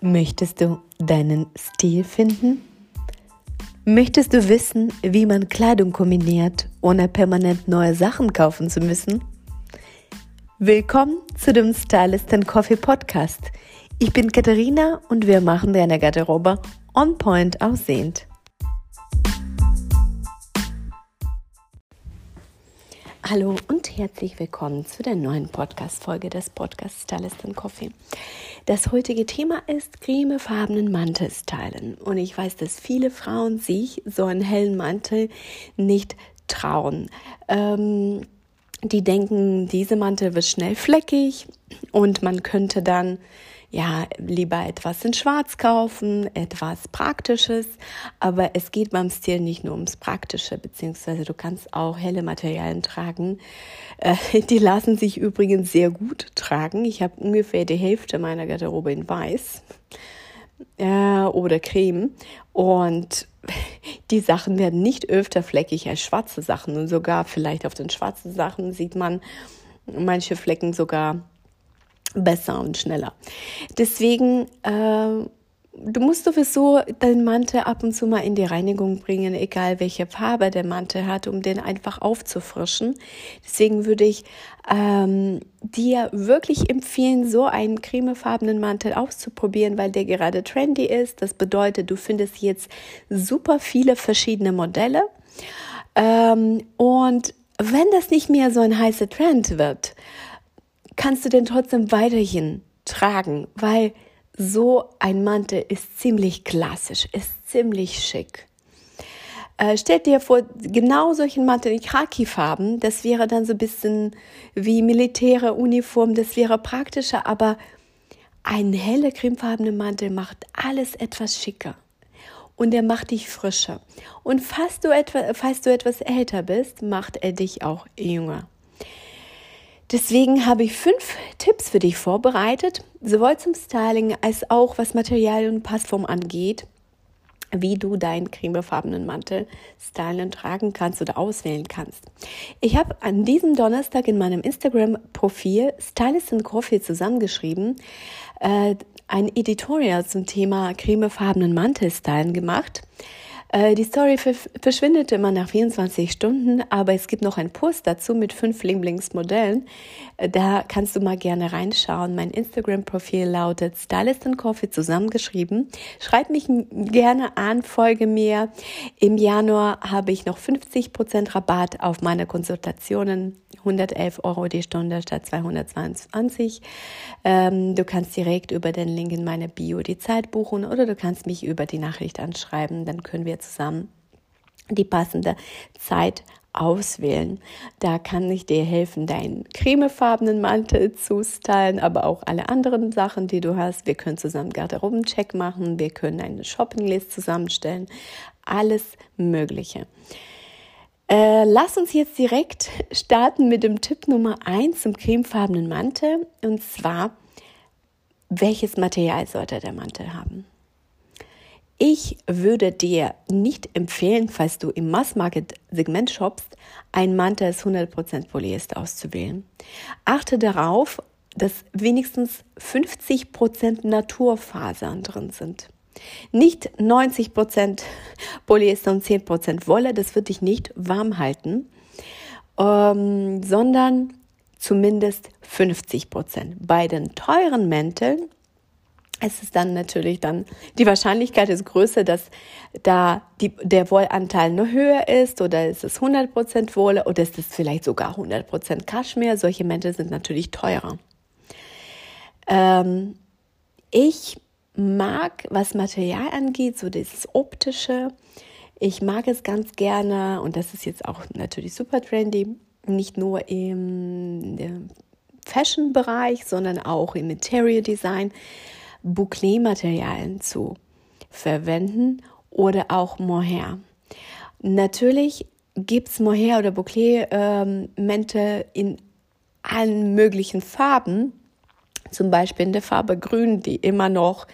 Möchtest du deinen Stil finden? Möchtest du wissen, wie man Kleidung kombiniert, ohne permanent neue Sachen kaufen zu müssen? Willkommen zu dem Stylist Coffee Podcast. Ich bin Katharina und wir machen deine Garderobe on point aussehend. Hallo und herzlich willkommen zu der neuen Podcast-Folge des Podcasts Stylist Coffee. Das heutige Thema ist cremefarbenen Mantel stylen. Und ich weiß, dass viele Frauen sich so einen hellen Mantel nicht trauen. Ähm, die denken, diese Mantel wird schnell fleckig und man könnte dann ja, lieber etwas in Schwarz kaufen, etwas Praktisches. Aber es geht beim Stil nicht nur ums Praktische, beziehungsweise du kannst auch helle Materialien tragen. Äh, die lassen sich übrigens sehr gut tragen. Ich habe ungefähr die Hälfte meiner Garderobe in Weiß äh, oder Creme. Und die Sachen werden nicht öfter fleckig als schwarze Sachen. Und sogar vielleicht auf den schwarzen Sachen sieht man manche Flecken sogar besser und schneller. Deswegen, äh, du musst sowieso deinen Mantel ab und zu mal in die Reinigung bringen, egal welche Farbe der Mantel hat, um den einfach aufzufrischen. Deswegen würde ich ähm, dir wirklich empfehlen, so einen cremefarbenen Mantel auszuprobieren, weil der gerade trendy ist. Das bedeutet, du findest jetzt super viele verschiedene Modelle. Ähm, und wenn das nicht mehr so ein heißer Trend wird, kannst du den trotzdem weiterhin tragen, weil so ein Mantel ist ziemlich klassisch, ist ziemlich schick. Äh, stell dir vor, genau solchen Mantel in Khaki-Farben, das wäre dann so ein bisschen wie militäre Uniform, das wäre praktischer, aber ein heller cremefarbener Mantel macht alles etwas schicker und er macht dich frischer. Und falls du, etwa, falls du etwas älter bist, macht er dich auch jünger. Deswegen habe ich fünf Tipps für dich vorbereitet, sowohl zum Styling als auch was Material und Passform angeht, wie du deinen cremefarbenen Mantel stylen und tragen kannst oder auswählen kannst. Ich habe an diesem Donnerstag in meinem Instagram-Profil Stylist and Coffee zusammengeschrieben, äh, ein Editorial zum Thema cremefarbenen Mantelstylen gemacht. Äh, die Story verschwindet immer nach 24 Stunden, aber es gibt noch einen Post dazu mit fünf Lieblingsmodellen. Äh, da kannst du mal gerne reinschauen. Mein Instagram-Profil lautet Stylist and Coffee zusammengeschrieben. Schreib mich gerne an, folge mir. Im Januar habe ich noch 50% Rabatt auf meine Konsultationen. 111 Euro die Stunde statt 222. Ähm, du kannst direkt über den Link in meine Bio die Zeit buchen oder du kannst mich über die Nachricht anschreiben. Dann können wir zusammen die passende Zeit auswählen. Da kann ich dir helfen, deinen cremefarbenen Mantel zu stylen, aber auch alle anderen Sachen, die du hast. Wir können zusammen Garderobencheck machen, wir können eine Shoppinglist zusammenstellen, alles Mögliche. Äh, lass uns jetzt direkt starten mit dem Tipp Nummer 1 zum cremefarbenen Mantel und zwar, welches Material sollte der Mantel haben? Ich würde dir nicht empfehlen, falls du im Mass-Market-Segment shoppst, einen Mantel als 100% Polyester auszuwählen. Achte darauf, dass wenigstens 50% Naturfasern drin sind. Nicht 90% Polyester und 10% Wolle, das wird dich nicht warm halten, ähm, sondern zumindest 50%. Bei den teuren Mänteln es ist dann natürlich dann, die Wahrscheinlichkeit ist größer, dass da die, der Wollanteil nur höher ist oder ist es 100% Wolle oder ist es vielleicht sogar 100% Kaschmir. Solche Mäntel sind natürlich teurer. Ähm, ich mag, was Material angeht, so dieses optische. Ich mag es ganz gerne und das ist jetzt auch natürlich super trendy, nicht nur im Fashion-Bereich, sondern auch im Interior Design Bouclé-Materialien zu verwenden oder auch Mohair. Natürlich gibt es Mohair oder Bouclé-Mäntel ähm, in allen möglichen Farben, zum Beispiel in der Farbe Grün, die immer noch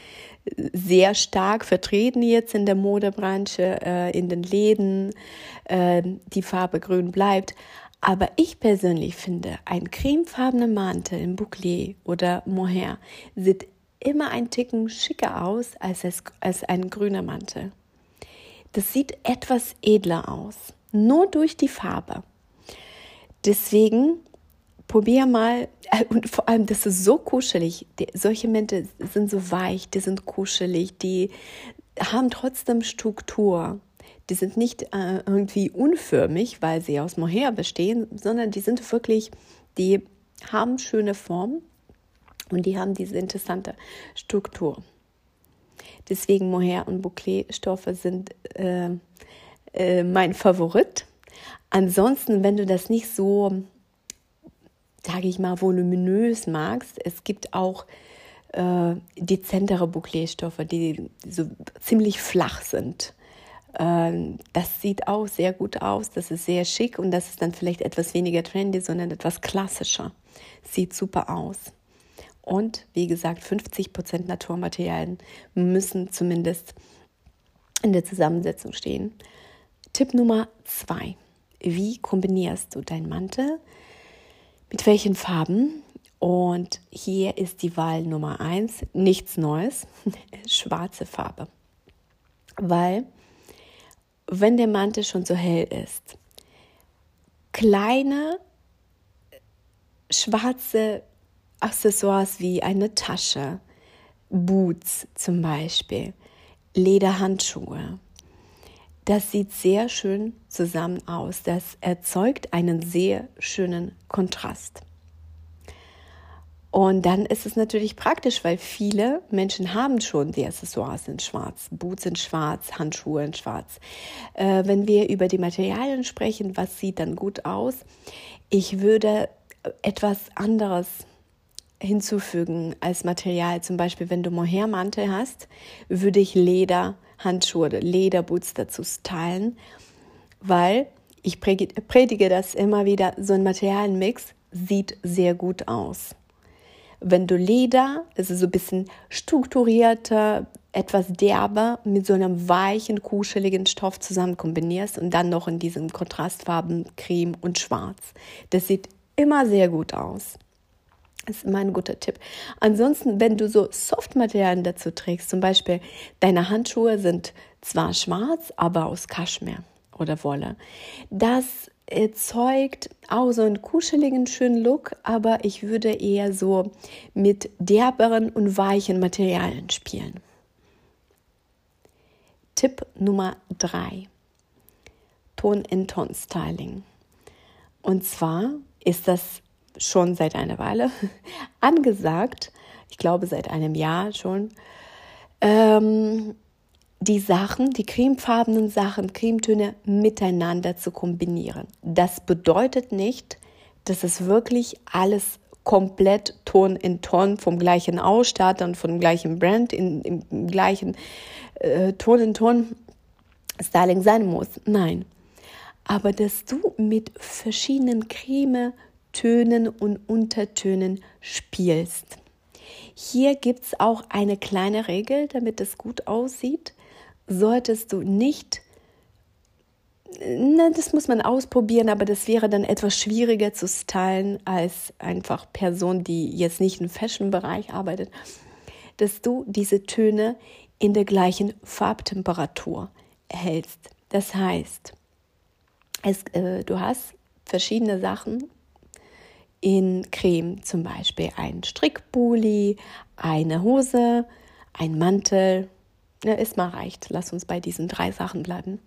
sehr stark vertreten jetzt in der Modebranche, äh, in den Läden. Äh, die Farbe Grün bleibt. Aber ich persönlich finde, ein cremefarbener Mantel in Bouclé oder Mohair sieht immer ein Ticken schicker aus als, es, als ein grüner Mantel. Das sieht etwas edler aus, nur durch die Farbe. Deswegen probier mal, äh, und vor allem, das ist so kuschelig. Die, solche Mäntel sind so weich, die sind kuschelig, die haben trotzdem Struktur. Die sind nicht äh, irgendwie unförmig, weil sie aus Mohair bestehen, sondern die sind wirklich, die haben schöne Form und die haben diese interessante Struktur. Deswegen Mohair und Bouclé-Stoffe sind äh, äh, mein Favorit. Ansonsten, wenn du das nicht so, sage ich mal, voluminös magst, es gibt auch äh, dezentere Bouclé-Stoffe, die so ziemlich flach sind. Ähm, das sieht auch sehr gut aus, das ist sehr schick und das ist dann vielleicht etwas weniger trendy, sondern etwas klassischer. Sieht super aus. Und wie gesagt, 50 Prozent Naturmaterialien müssen zumindest in der Zusammensetzung stehen. Tipp Nummer zwei. Wie kombinierst du deinen Mantel? Mit welchen Farben? Und hier ist die Wahl Nummer eins, nichts Neues, schwarze Farbe. Weil, wenn der Mantel schon so hell ist, kleine schwarze Accessoires wie eine Tasche, Boots zum Beispiel, Lederhandschuhe. Das sieht sehr schön zusammen aus. Das erzeugt einen sehr schönen Kontrast. Und dann ist es natürlich praktisch, weil viele Menschen haben schon die Accessoires in schwarz, Boots in schwarz, Handschuhe in schwarz. Äh, wenn wir über die Materialien sprechen, was sieht dann gut aus? Ich würde etwas anderes hinzufügen als Material. Zum Beispiel, wenn du Mohairmantel hast, würde ich Lederhandschuhe oder Lederboots dazu stylen, weil ich predige das immer wieder, so ein Materialmix sieht sehr gut aus. Wenn du Leder, also so ein bisschen strukturierter, etwas derber mit so einem weichen, kuscheligen Stoff zusammen kombinierst und dann noch in diesen Kontrastfarben Creme und Schwarz. Das sieht immer sehr gut aus. Ist immer ein guter Tipp. Ansonsten, wenn du so Softmaterialien dazu trägst, zum Beispiel deine Handschuhe sind zwar schwarz, aber aus Kaschmir oder Wolle. Das erzeugt auch so einen kuscheligen, schönen Look, aber ich würde eher so mit derberen und weichen Materialien spielen. Tipp Nummer drei: Ton-in-Ton-Styling. Und zwar ist das schon seit einer Weile angesagt, ich glaube seit einem Jahr schon, ähm, die Sachen, die cremefarbenen Sachen, Cremetöne miteinander zu kombinieren. Das bedeutet nicht, dass es wirklich alles komplett Ton in Ton vom gleichen Ausstatter und vom gleichen Brand in, im gleichen äh, Ton in Ton Styling sein muss. Nein. Aber dass du mit verschiedenen Creme Tönen und Untertönen spielst. Hier gibt es auch eine kleine Regel, damit es gut aussieht. Solltest du nicht, na, das muss man ausprobieren, aber das wäre dann etwas schwieriger zu stylen als einfach Person, die jetzt nicht im Fashion-Bereich arbeitet, dass du diese Töne in der gleichen Farbtemperatur hältst. Das heißt, es, äh, du hast verschiedene Sachen, in Creme, zum Beispiel ein Strickbuli, eine Hose, ein Mantel. Ja, ist mal reicht. Lass uns bei diesen drei Sachen bleiben.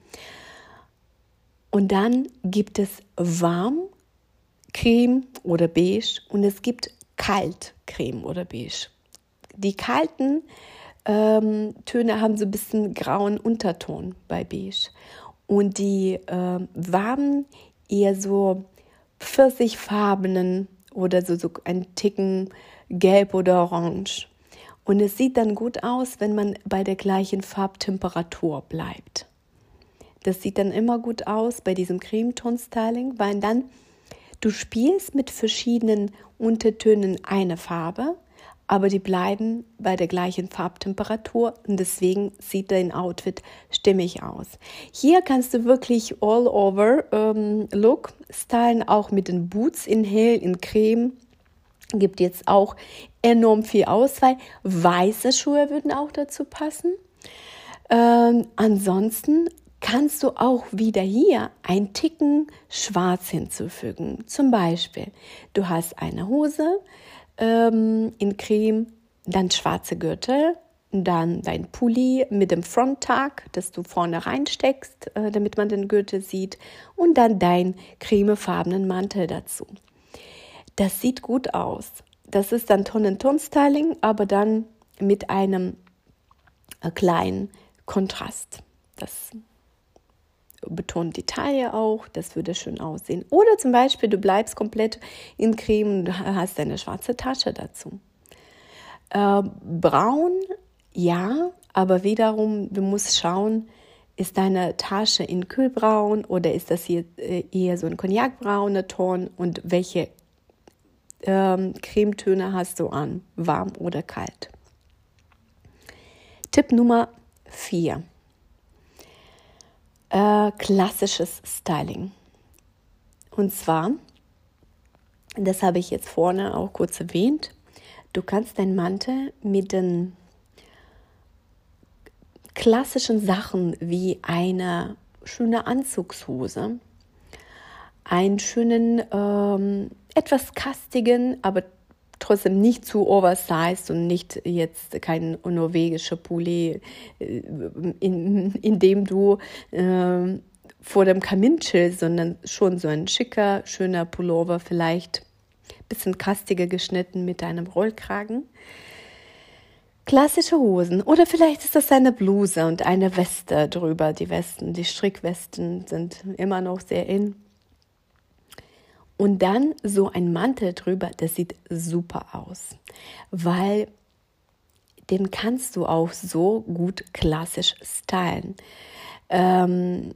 Und dann gibt es warm Creme oder beige und es gibt kalt Creme oder beige. Die kalten ähm, Töne haben so ein bisschen grauen Unterton bei beige und die äh, warmen eher so pfirsichfarbenen oder so, so ein Ticken gelb oder orange. Und es sieht dann gut aus, wenn man bei der gleichen Farbtemperatur bleibt. Das sieht dann immer gut aus bei diesem Cremeton-Styling, weil dann du spielst mit verschiedenen Untertönen eine Farbe aber die bleiben bei der gleichen Farbtemperatur und deswegen sieht dein Outfit stimmig aus. Hier kannst du wirklich all over ähm, Look stylen, auch mit den Boots in hell, in creme Gibt jetzt auch enorm viel Auswahl. Weiße Schuhe würden auch dazu passen. Ähm, ansonsten kannst du auch wieder hier ein Ticken Schwarz hinzufügen. Zum Beispiel, du hast eine Hose ähm, in Creme, dann schwarze Gürtel, dann dein Pulli mit dem Fronttag, das du vorne reinsteckst, äh, damit man den Gürtel sieht, und dann dein cremefarbenen Mantel dazu. Das sieht gut aus. Das ist dann Ton-in-Ton-Styling, aber dann mit einem äh, kleinen Kontrast. Das betont die Taille auch, das würde schön aussehen. Oder zum Beispiel, du bleibst komplett in Creme und hast eine schwarze Tasche dazu. Äh, braun, ja, aber wiederum, du musst schauen, ist deine Tasche in kühlbraun oder ist das hier äh, eher so ein cognacbrauner Ton und welche ähm, Cremetöne hast du an, warm oder kalt? Tipp Nummer 4. Äh, klassisches Styling. Und zwar, das habe ich jetzt vorne auch kurz erwähnt, du kannst deinen Mantel mit den klassischen Sachen wie eine schöne Anzugshose, einen schönen, ähm, etwas kastigen, aber trotzdem nicht zu oversized und nicht jetzt kein norwegischer Pulli, äh, in, in dem du äh, vor dem Kamin chillst, sondern schon so ein schicker, schöner Pullover, vielleicht ein bisschen kastiger geschnitten mit einem Rollkragen. Klassische Hosen oder vielleicht ist das eine Bluse und eine Weste drüber. Die Westen, die Strickwesten sind immer noch sehr in. Und dann so ein Mantel drüber, das sieht super aus, weil den kannst du auch so gut klassisch stylen. Ähm,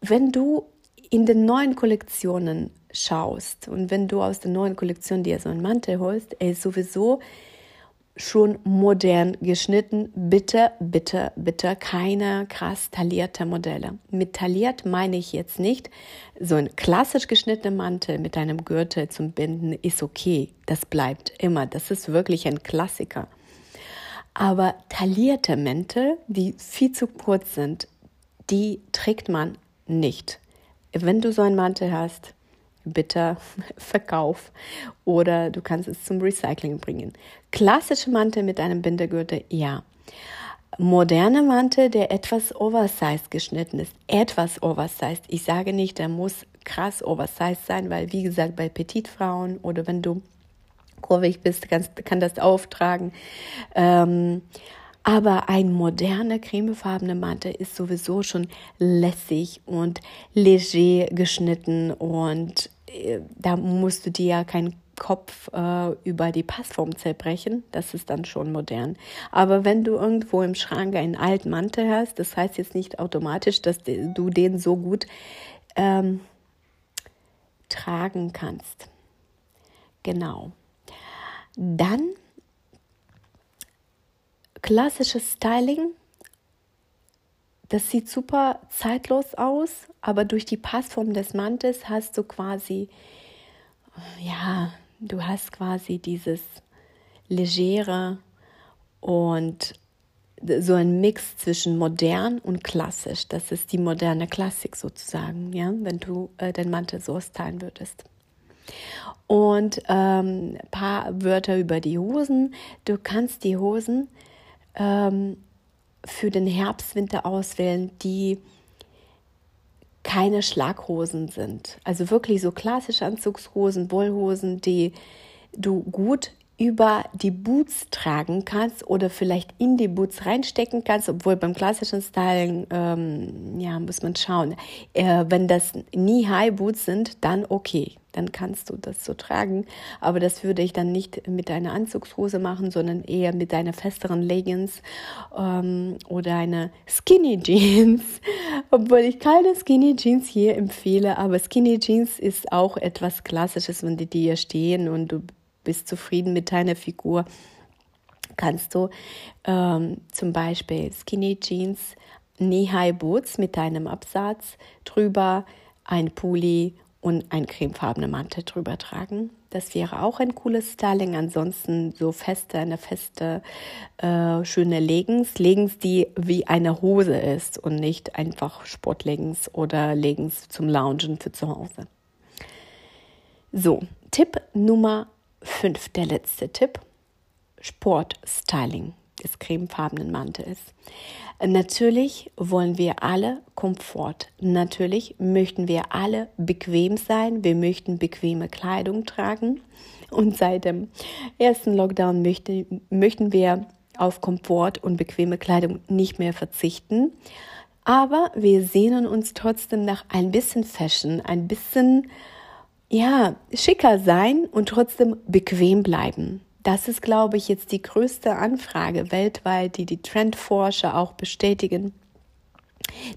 wenn du in den neuen Kollektionen schaust und wenn du aus der neuen Kollektion dir so einen Mantel holst, er ist sowieso schon modern geschnitten. Bitte, bitte, bitte keine krass taillierte Modelle. Mit tailliert meine ich jetzt nicht, so ein klassisch geschnittener Mantel mit einem Gürtel zum Binden ist okay. Das bleibt immer. Das ist wirklich ein Klassiker. Aber taillierte Mäntel, die viel zu kurz sind, die trägt man nicht. Wenn du so einen Mantel hast, bitte verkauf oder du kannst es zum Recycling bringen. Klassische Mantel mit einem Bindegürtel, ja. Moderne Mantel, der etwas oversized geschnitten ist, etwas oversized. Ich sage nicht, der muss krass oversized sein, weil wie gesagt, bei Petitfrauen oder wenn du kurvig bist, kannst, kann das auftragen. Ähm, aber ein moderner cremefarbener Mantel ist sowieso schon lässig und leger geschnitten und äh, da musst du dir ja keinen Kopf äh, über die Passform zerbrechen. Das ist dann schon modern. Aber wenn du irgendwo im Schrank einen alten Mantel hast, das heißt jetzt nicht automatisch, dass du den so gut ähm, tragen kannst. Genau. Dann klassisches Styling das sieht super zeitlos aus, aber durch die Passform des Mantels hast du quasi, ja, du hast quasi dieses legere und so ein Mix zwischen modern und klassisch. Das ist die moderne Klassik sozusagen, ja, wenn du äh, den Mantel so stylen würdest. Und ähm, ein paar Wörter über die Hosen. Du kannst die Hosen ähm, für den Herbst, Winter auswählen, die keine Schlaghosen sind. Also wirklich so klassische Anzugshosen, Wollhosen, die du gut über die Boots tragen kannst oder vielleicht in die Boots reinstecken kannst, obwohl beim klassischen Styling, ähm, ja, muss man schauen. Äh, wenn das Knee-High-Boots sind, dann okay, dann kannst du das so tragen. Aber das würde ich dann nicht mit einer Anzugshose machen, sondern eher mit einer festeren Leggings ähm, oder einer Skinny Jeans. Obwohl ich keine Skinny Jeans hier empfehle, aber Skinny Jeans ist auch etwas Klassisches, wenn die dir stehen und du bist zufrieden mit deiner Figur, kannst du ähm, zum Beispiel Skinny Jeans, Knee-High Boots mit deinem Absatz drüber, ein Pulli und ein cremefarbene Mantel drüber tragen. Das wäre auch ein cooles Styling. Ansonsten so feste, eine feste, äh, schöne Leggings. Leggings, die wie eine Hose ist und nicht einfach Sportleggings oder Leggings zum Loungen für zu Hause. So, Tipp Nummer 5, der letzte Tipp. Sportstyling des cremefarbenen Mantels. Natürlich wollen wir alle Komfort. Natürlich möchten wir alle bequem sein. Wir möchten bequeme Kleidung tragen. Und seit dem ersten Lockdown möchte, möchten wir auf Komfort und bequeme Kleidung nicht mehr verzichten. Aber wir sehnen uns trotzdem nach ein bisschen Fashion, ein bisschen, ja, schicker sein und trotzdem bequem bleiben. Das ist, glaube ich, jetzt die größte Anfrage weltweit, die die Trendforscher auch bestätigen.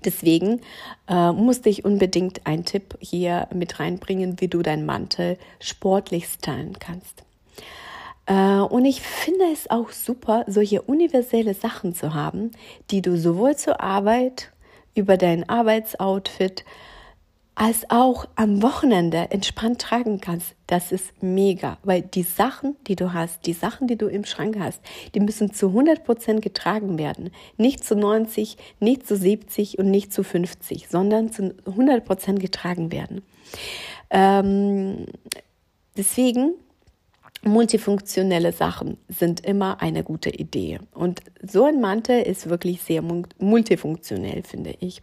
Deswegen äh, musste ich unbedingt einen Tipp hier mit reinbringen, wie du deinen Mantel sportlich stylen kannst. Äh, und ich finde es auch super, solche universelle Sachen zu haben, die du sowohl zur Arbeit über dein Arbeitsoutfit als auch am Wochenende entspannt tragen kannst, das ist mega, weil die Sachen, die du hast, die Sachen, die du im Schrank hast, die müssen zu 100% getragen werden. Nicht zu 90, nicht zu 70 und nicht zu 50, sondern zu 100% getragen werden. Ähm, deswegen multifunktionelle Sachen sind immer eine gute Idee. Und so ein Mantel ist wirklich sehr multifunktionell, finde ich.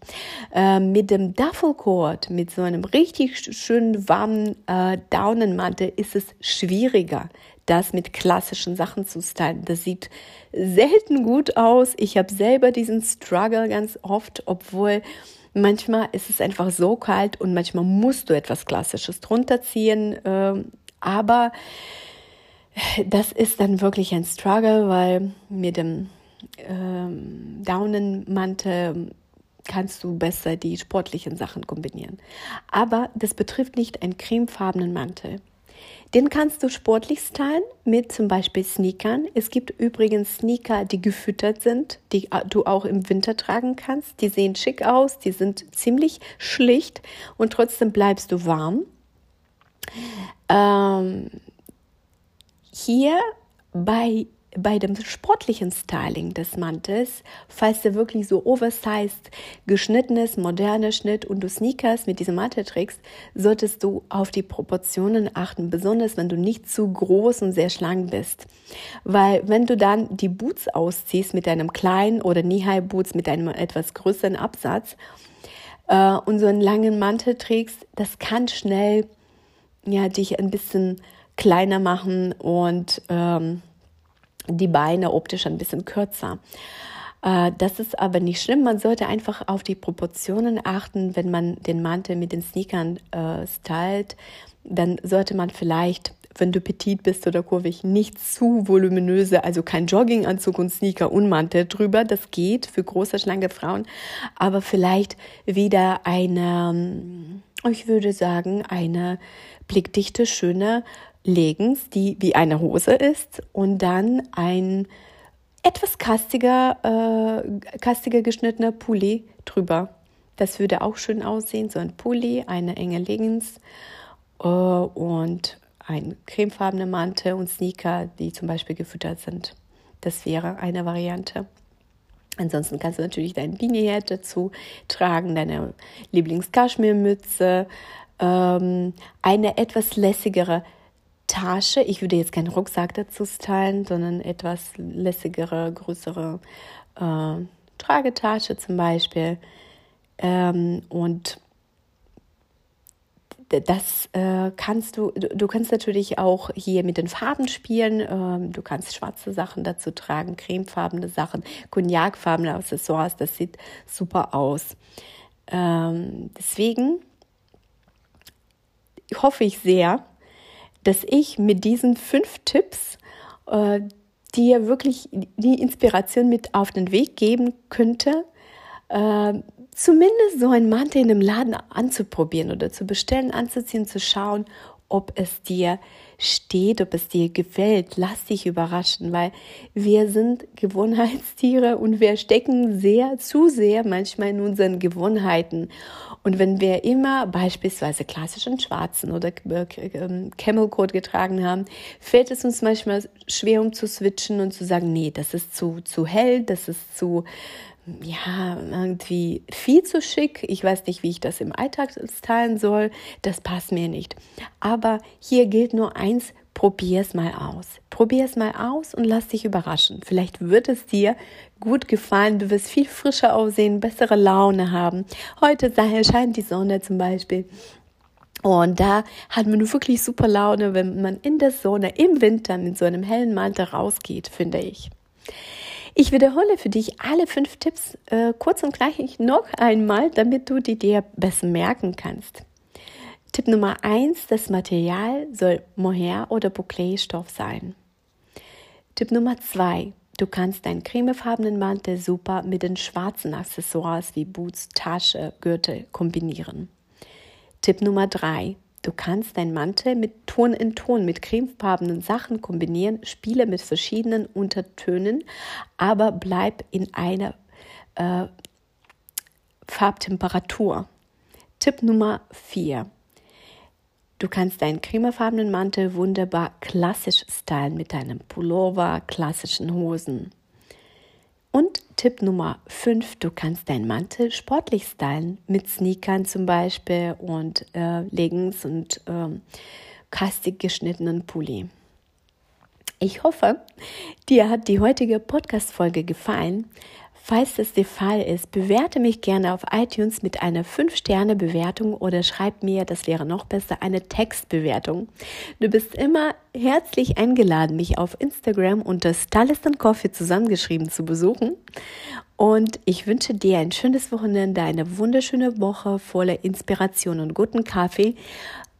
Äh, mit dem Duffelcoat, mit so einem richtig schönen warmen äh, Daunenmantel ist es schwieriger, das mit klassischen Sachen zu stylen. Das sieht selten gut aus. Ich habe selber diesen Struggle ganz oft, obwohl manchmal ist es einfach so kalt und manchmal musst du etwas Klassisches drunter ziehen. Äh, aber das ist dann wirklich ein Struggle, weil mit dem ähm, Daunenmantel kannst du besser die sportlichen Sachen kombinieren. Aber das betrifft nicht einen cremefarbenen Mantel. Den kannst du sportlich stylen mit zum Beispiel Sneakern. Es gibt übrigens Sneaker, die gefüttert sind, die du auch im Winter tragen kannst. Die sehen schick aus, die sind ziemlich schlicht und trotzdem bleibst du warm. Ähm, hier bei bei dem sportlichen Styling des Mantels, falls der wirklich so oversized geschnitten ist, moderner Schnitt und du Sneakers mit diesem Mantel trägst, solltest du auf die Proportionen achten, besonders wenn du nicht zu groß und sehr schlank bist. Weil wenn du dann die Boots ausziehst mit einem kleinen oder Knee-High Boots mit einem etwas größeren Absatz äh, und so einen langen Mantel trägst, das kann schnell ja dich ein bisschen kleiner machen und ähm, die Beine optisch ein bisschen kürzer. Äh, das ist aber nicht schlimm. Man sollte einfach auf die Proportionen achten, wenn man den Mantel mit den Sneakern äh, stylt. Dann sollte man vielleicht wenn du petit bist oder kurvig, nicht zu voluminöse, also kein Jogginganzug und Sneaker und Mantel drüber. Das geht für große, schlanke Frauen. Aber vielleicht wieder eine, ich würde sagen, eine blickdichte, schöne Leggings, die wie eine Hose ist und dann ein etwas kastiger, äh, kastiger geschnittener Pulli drüber. Das würde auch schön aussehen, so ein Pulli, eine enge Leggings äh, und ein cremefarbene Mantel und Sneaker, die zum Beispiel gefüttert sind. Das wäre eine Variante. Ansonsten kannst du natürlich dein Beanie dazu tragen, deine Lieblings-Kaschmirmütze, ähm, eine etwas lässigere Tasche. Ich würde jetzt keinen Rucksack dazu stylen, sondern etwas lässigere, größere äh, Tragetasche zum Beispiel. Ähm, und das äh, kannst du, du kannst natürlich auch hier mit den Farben spielen. Ähm, du kannst schwarze Sachen dazu tragen, cremefarbene Sachen, cognacfarbene Accessoires. Das sieht super aus. Ähm, deswegen hoffe ich sehr, dass ich mit diesen fünf Tipps äh, dir wirklich die Inspiration mit auf den Weg geben könnte, äh, zumindest so ein Mantel in einem Laden anzuprobieren oder zu bestellen, anzuziehen, zu schauen, ob es dir steht, ob es dir gefällt. Lass dich überraschen, weil wir sind Gewohnheitstiere und wir stecken sehr, zu sehr manchmal in unseren Gewohnheiten. Und wenn wir immer beispielsweise klassischen Schwarzen oder äh, ähm, Camel Code getragen haben, fällt es uns manchmal schwer, um zu switchen und zu sagen, nee, das ist zu, zu hell, das ist zu, ja, irgendwie viel zu schick. Ich weiß nicht, wie ich das im Alltag teilen soll. Das passt mir nicht. Aber hier gilt nur eins, probier es mal aus. Probier es mal aus und lass dich überraschen. Vielleicht wird es dir gut gefallen. Du wirst viel frischer aussehen, bessere Laune haben. Heute scheint die Sonne zum Beispiel. Und da hat man wirklich super Laune, wenn man in der Sonne im Winter mit so einem hellen Mantel rausgeht, finde ich. Ich wiederhole für dich alle fünf Tipps äh, kurz und gleich noch einmal, damit du die dir besser merken kannst. Tipp Nummer eins: Das Material soll Mohair oder Bouclé-Stoff sein. Tipp Nummer zwei: Du kannst deinen cremefarbenen Mantel super mit den schwarzen Accessoires wie Boots, Tasche, Gürtel kombinieren. Tipp Nummer drei: Du kannst deinen Mantel mit Ton in Ton, mit cremefarbenen Sachen kombinieren, spiele mit verschiedenen Untertönen, aber bleib in einer äh, Farbtemperatur. Tipp Nummer 4. Du kannst deinen cremefarbenen Mantel wunderbar klassisch stylen mit deinem Pullover, klassischen Hosen. Und Tipp Nummer 5, du kannst deinen Mantel sportlich stylen, mit Sneakern zum Beispiel und äh, Leggings und äh, kastig geschnittenen Pulli. Ich hoffe, dir hat die heutige Podcast-Folge gefallen. Falls das der Fall ist, bewerte mich gerne auf iTunes mit einer 5-Sterne-Bewertung oder schreib mir, das wäre noch besser, eine Textbewertung. Du bist immer herzlich eingeladen, mich auf Instagram unter Stylist and Coffee zusammengeschrieben zu besuchen. Und ich wünsche dir ein schönes Wochenende, eine wunderschöne Woche voller Inspiration und guten Kaffee.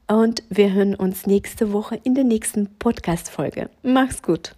Und wir hören uns nächste Woche in der nächsten Podcast-Folge. Mach's gut.